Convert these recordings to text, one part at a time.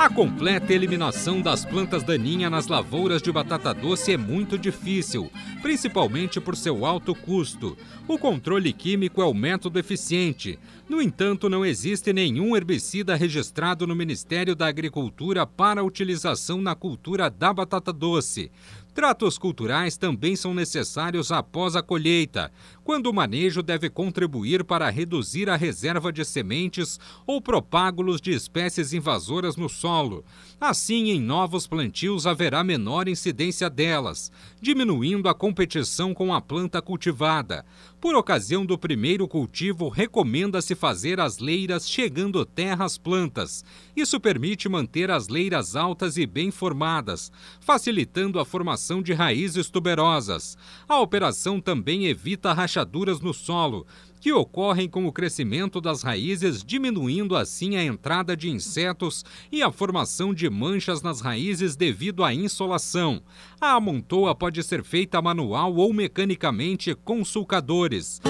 A completa eliminação das plantas daninhas nas lavouras de batata doce é muito difícil, principalmente por seu alto custo. O controle químico é o método eficiente. No entanto, não existe nenhum herbicida registrado no Ministério da Agricultura para utilização na cultura da batata doce. Tratos culturais também são necessários após a colheita, quando o manejo deve contribuir para reduzir a reserva de sementes ou propágulos de espécies invasoras no solo. Assim, em novos plantios haverá menor incidência delas, diminuindo a competição com a planta cultivada. Por ocasião do primeiro cultivo, recomenda-se fazer as leiras chegando terra às plantas. Isso permite manter as leiras altas e bem formadas, facilitando a formação de raízes tuberosas. A operação também evita rachaduras no solo, que ocorrem com o crescimento das raízes, diminuindo assim a entrada de insetos e a formação de manchas nas raízes devido à insolação. A amontoa pode ser feita manual ou mecanicamente com sulcadores.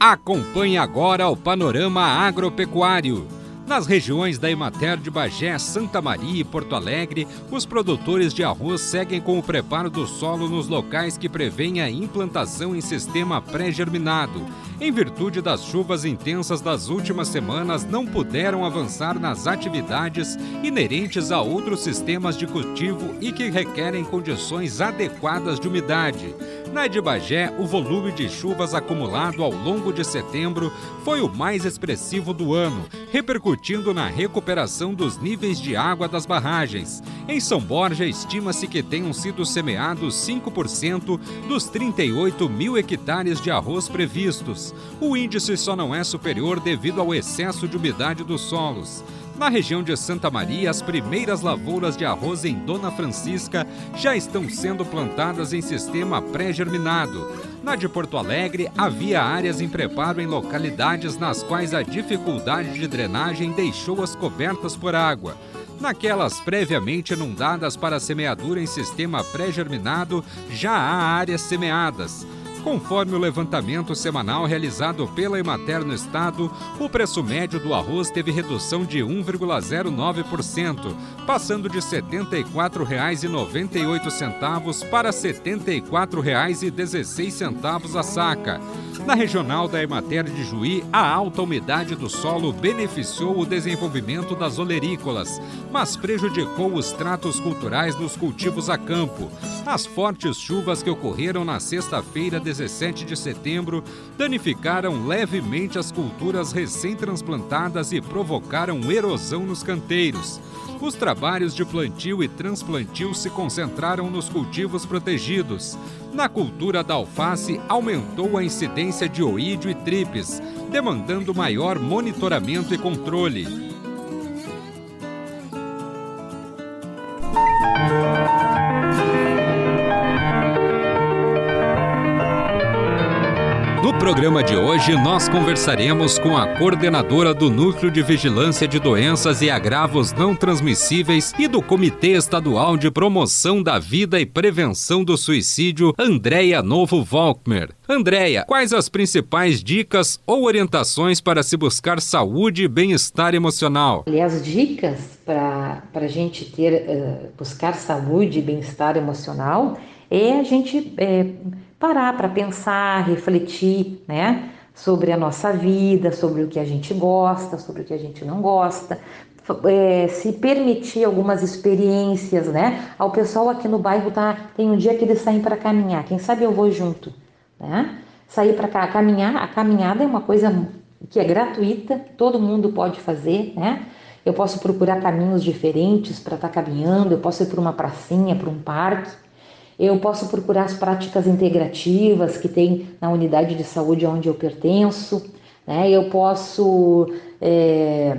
Acompanhe agora o panorama agropecuário. Nas regiões da Emater de Bagé, Santa Maria e Porto Alegre, os produtores de arroz seguem com o preparo do solo nos locais que prevêem a implantação em sistema pré-germinado. Em virtude das chuvas intensas das últimas semanas, não puderam avançar nas atividades inerentes a outros sistemas de cultivo e que requerem condições adequadas de umidade. Na de Bagé, o volume de chuvas acumulado ao longo de setembro foi o mais expressivo do ano, repercutindo na recuperação dos níveis de água das barragens. Em São Borja, estima-se que tenham sido semeados 5% dos 38 mil hectares de arroz previstos. O índice só não é superior devido ao excesso de umidade dos solos. Na região de Santa Maria, as primeiras lavouras de arroz em Dona Francisca já estão sendo plantadas em sistema pré-germinado. Na de Porto Alegre, havia áreas em preparo em localidades nas quais a dificuldade de drenagem deixou-as cobertas por água. Naquelas previamente inundadas para semeadura em sistema pré-germinado, já há áreas semeadas. Conforme o levantamento semanal realizado pela Emater no estado, o preço médio do arroz teve redução de 1,09%, passando de R$ 74,98 para R$ 74,16 a saca. Na regional da Emater de Juí, a alta umidade do solo beneficiou o desenvolvimento das olerícolas, mas prejudicou os tratos culturais nos cultivos a campo. As fortes chuvas que ocorreram na sexta-feira, 17 de setembro, danificaram levemente as culturas recém-transplantadas e provocaram erosão nos canteiros. Os trabalhos de plantio e transplantio se concentraram nos cultivos protegidos. Na cultura da alface, aumentou a incidência de oídio e tripes, demandando maior monitoramento e controle. Programa de hoje, nós conversaremos com a coordenadora do Núcleo de Vigilância de Doenças e Agravos Não Transmissíveis e do Comitê Estadual de Promoção da Vida e Prevenção do Suicídio, Andréia Novo Volkmer. Andréia, quais as principais dicas ou orientações para se buscar saúde e bem-estar emocional? Aliás, dicas para a gente ter, uh, buscar saúde e bem-estar emocional é a gente. É, parar para pensar, refletir, né? Sobre a nossa vida, sobre o que a gente gosta, sobre o que a gente não gosta, é, se permitir algumas experiências, né? O pessoal aqui no bairro tá, tem um dia que eles saem para caminhar, quem sabe eu vou junto, né? Sair para cá, caminhar, a caminhada é uma coisa que é gratuita, todo mundo pode fazer, né? Eu posso procurar caminhos diferentes para estar tá caminhando, eu posso ir para uma pracinha, para um parque, eu posso procurar as práticas integrativas que tem na unidade de saúde onde eu pertenço. Né? Eu posso é,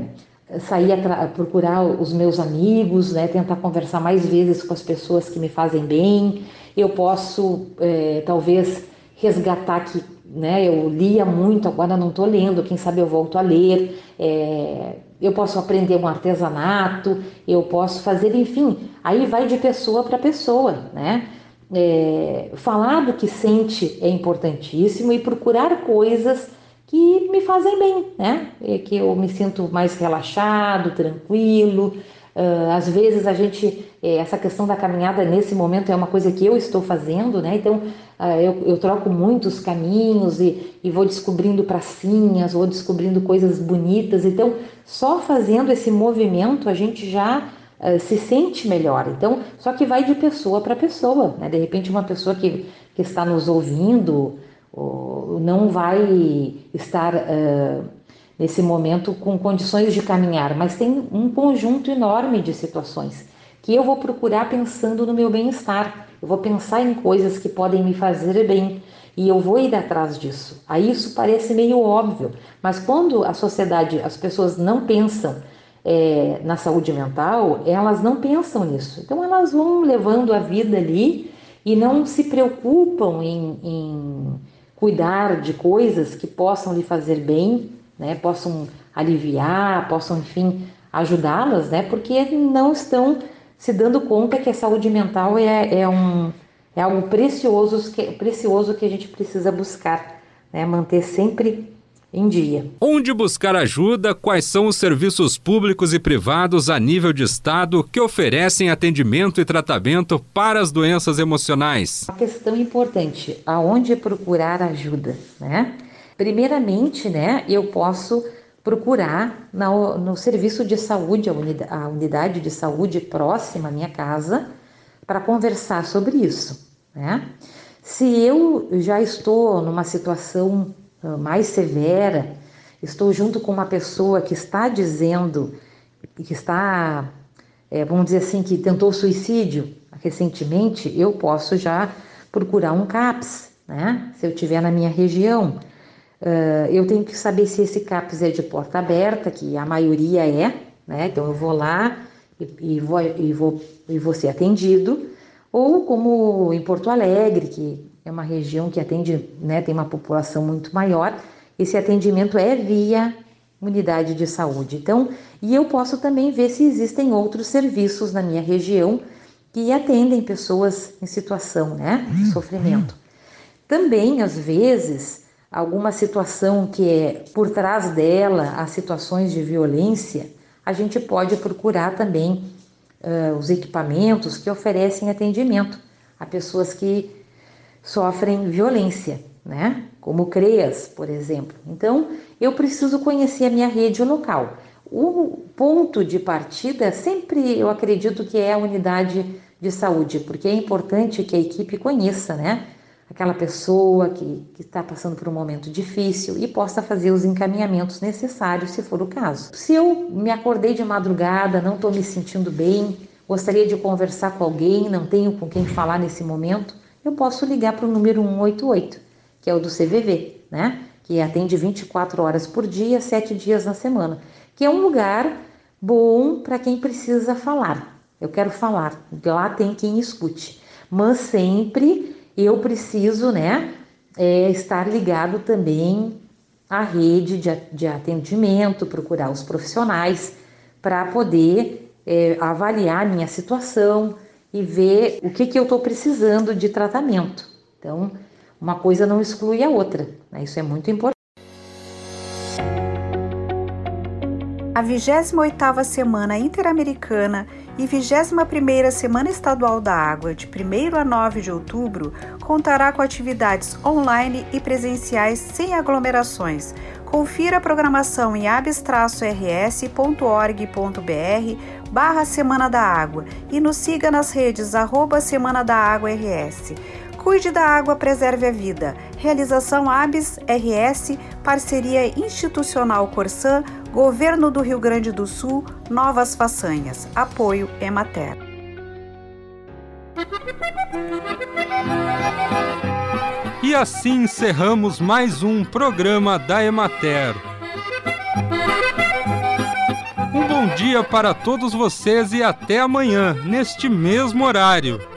sair a procurar os meus amigos, né, tentar conversar mais vezes com as pessoas que me fazem bem. Eu posso, é, talvez, resgatar que né, eu lia muito, agora não estou lendo, quem sabe eu volto a ler. É, eu posso aprender um artesanato, eu posso fazer, enfim, aí vai de pessoa para pessoa, né? É, falar do que sente é importantíssimo e procurar coisas que me fazem bem, né? É que eu me sinto mais relaxado, tranquilo. Uh, às vezes a gente, é, essa questão da caminhada nesse momento é uma coisa que eu estou fazendo, né? Então uh, eu, eu, troco muitos caminhos e, e vou descobrindo pracinhas, vou descobrindo coisas bonitas. Então, só fazendo esse movimento a gente já uh, se sente melhor. Então, só que vai de pessoa para pessoa, né? De repente, uma pessoa que, que está nos ouvindo não vai estar uh, nesse momento com condições de caminhar, mas tem um conjunto enorme de situações que eu vou procurar pensando no meu bem-estar. Eu vou pensar em coisas que podem me fazer bem e eu vou ir atrás disso. Aí isso parece meio óbvio, mas quando a sociedade, as pessoas não pensam é, na saúde mental, elas não pensam nisso. Então elas vão levando a vida ali e não se preocupam em, em cuidar de coisas que possam lhe fazer bem, né, possam aliviar, possam, enfim, ajudá-las, né, porque não estão se dando conta que a saúde mental é, é, um, é algo precioso que, precioso que a gente precisa buscar, né, manter sempre em dia. Onde buscar ajuda? Quais são os serviços públicos e privados a nível de Estado que oferecem atendimento e tratamento para as doenças emocionais? Uma questão importante: aonde procurar ajuda, né? Primeiramente, né, eu posso procurar no, no serviço de saúde, a unidade, a unidade de saúde próxima à minha casa, para conversar sobre isso, né? Se eu já estou numa situação mais severa, estou junto com uma pessoa que está dizendo, que está, é, vamos dizer assim, que tentou suicídio recentemente, eu posso já procurar um CAPS, né? Se eu tiver na minha região. Uh, eu tenho que saber se esse CAPS é de porta aberta, que a maioria é, né? Então eu vou lá e, e, vou, e, vou, e vou ser atendido, ou como em Porto Alegre, que é uma região que atende, né, tem uma população muito maior, esse atendimento é via unidade de saúde. Então, e eu posso também ver se existem outros serviços na minha região que atendem pessoas em situação, né, de hum, sofrimento. Hum. Também, às vezes, alguma situação que é por trás dela, as situações de violência, a gente pode procurar também uh, os equipamentos que oferecem atendimento a pessoas que sofrem violência, né? Como CREAS, por exemplo. Então, eu preciso conhecer a minha rede local. O ponto de partida sempre eu acredito que é a unidade de saúde, porque é importante que a equipe conheça, né? Aquela pessoa que, que está passando por um momento difícil e possa fazer os encaminhamentos necessários, se for o caso. Se eu me acordei de madrugada, não estou me sentindo bem, gostaria de conversar com alguém, não tenho com quem falar nesse momento, eu posso ligar para o número 188, que é o do CVV, né? Que atende 24 horas por dia, 7 dias na semana, que é um lugar bom para quem precisa falar. Eu quero falar, lá tem quem escute, mas sempre eu preciso, né, é, estar ligado também à rede de, de atendimento, procurar os profissionais para poder é, avaliar a minha situação, e ver o que, que eu estou precisando de tratamento. Então, uma coisa não exclui a outra, né? isso é muito importante. A 28ª Semana Interamericana e 21ª Semana Estadual da Água, de 1 a 9 de outubro, contará com atividades online e presenciais sem aglomerações. Confira a programação em abstraço-rs.org.br barra Semana da Água e nos siga nas redes arroba Semana da Água RS. Cuide da água, preserve a vida. Realização ABS RS, parceria institucional Corsã, Governo do Rio Grande do Sul, Novas Façanhas. Apoio Emater. E assim encerramos mais um programa da Emater dia para todos vocês e até amanhã, neste mesmo horário.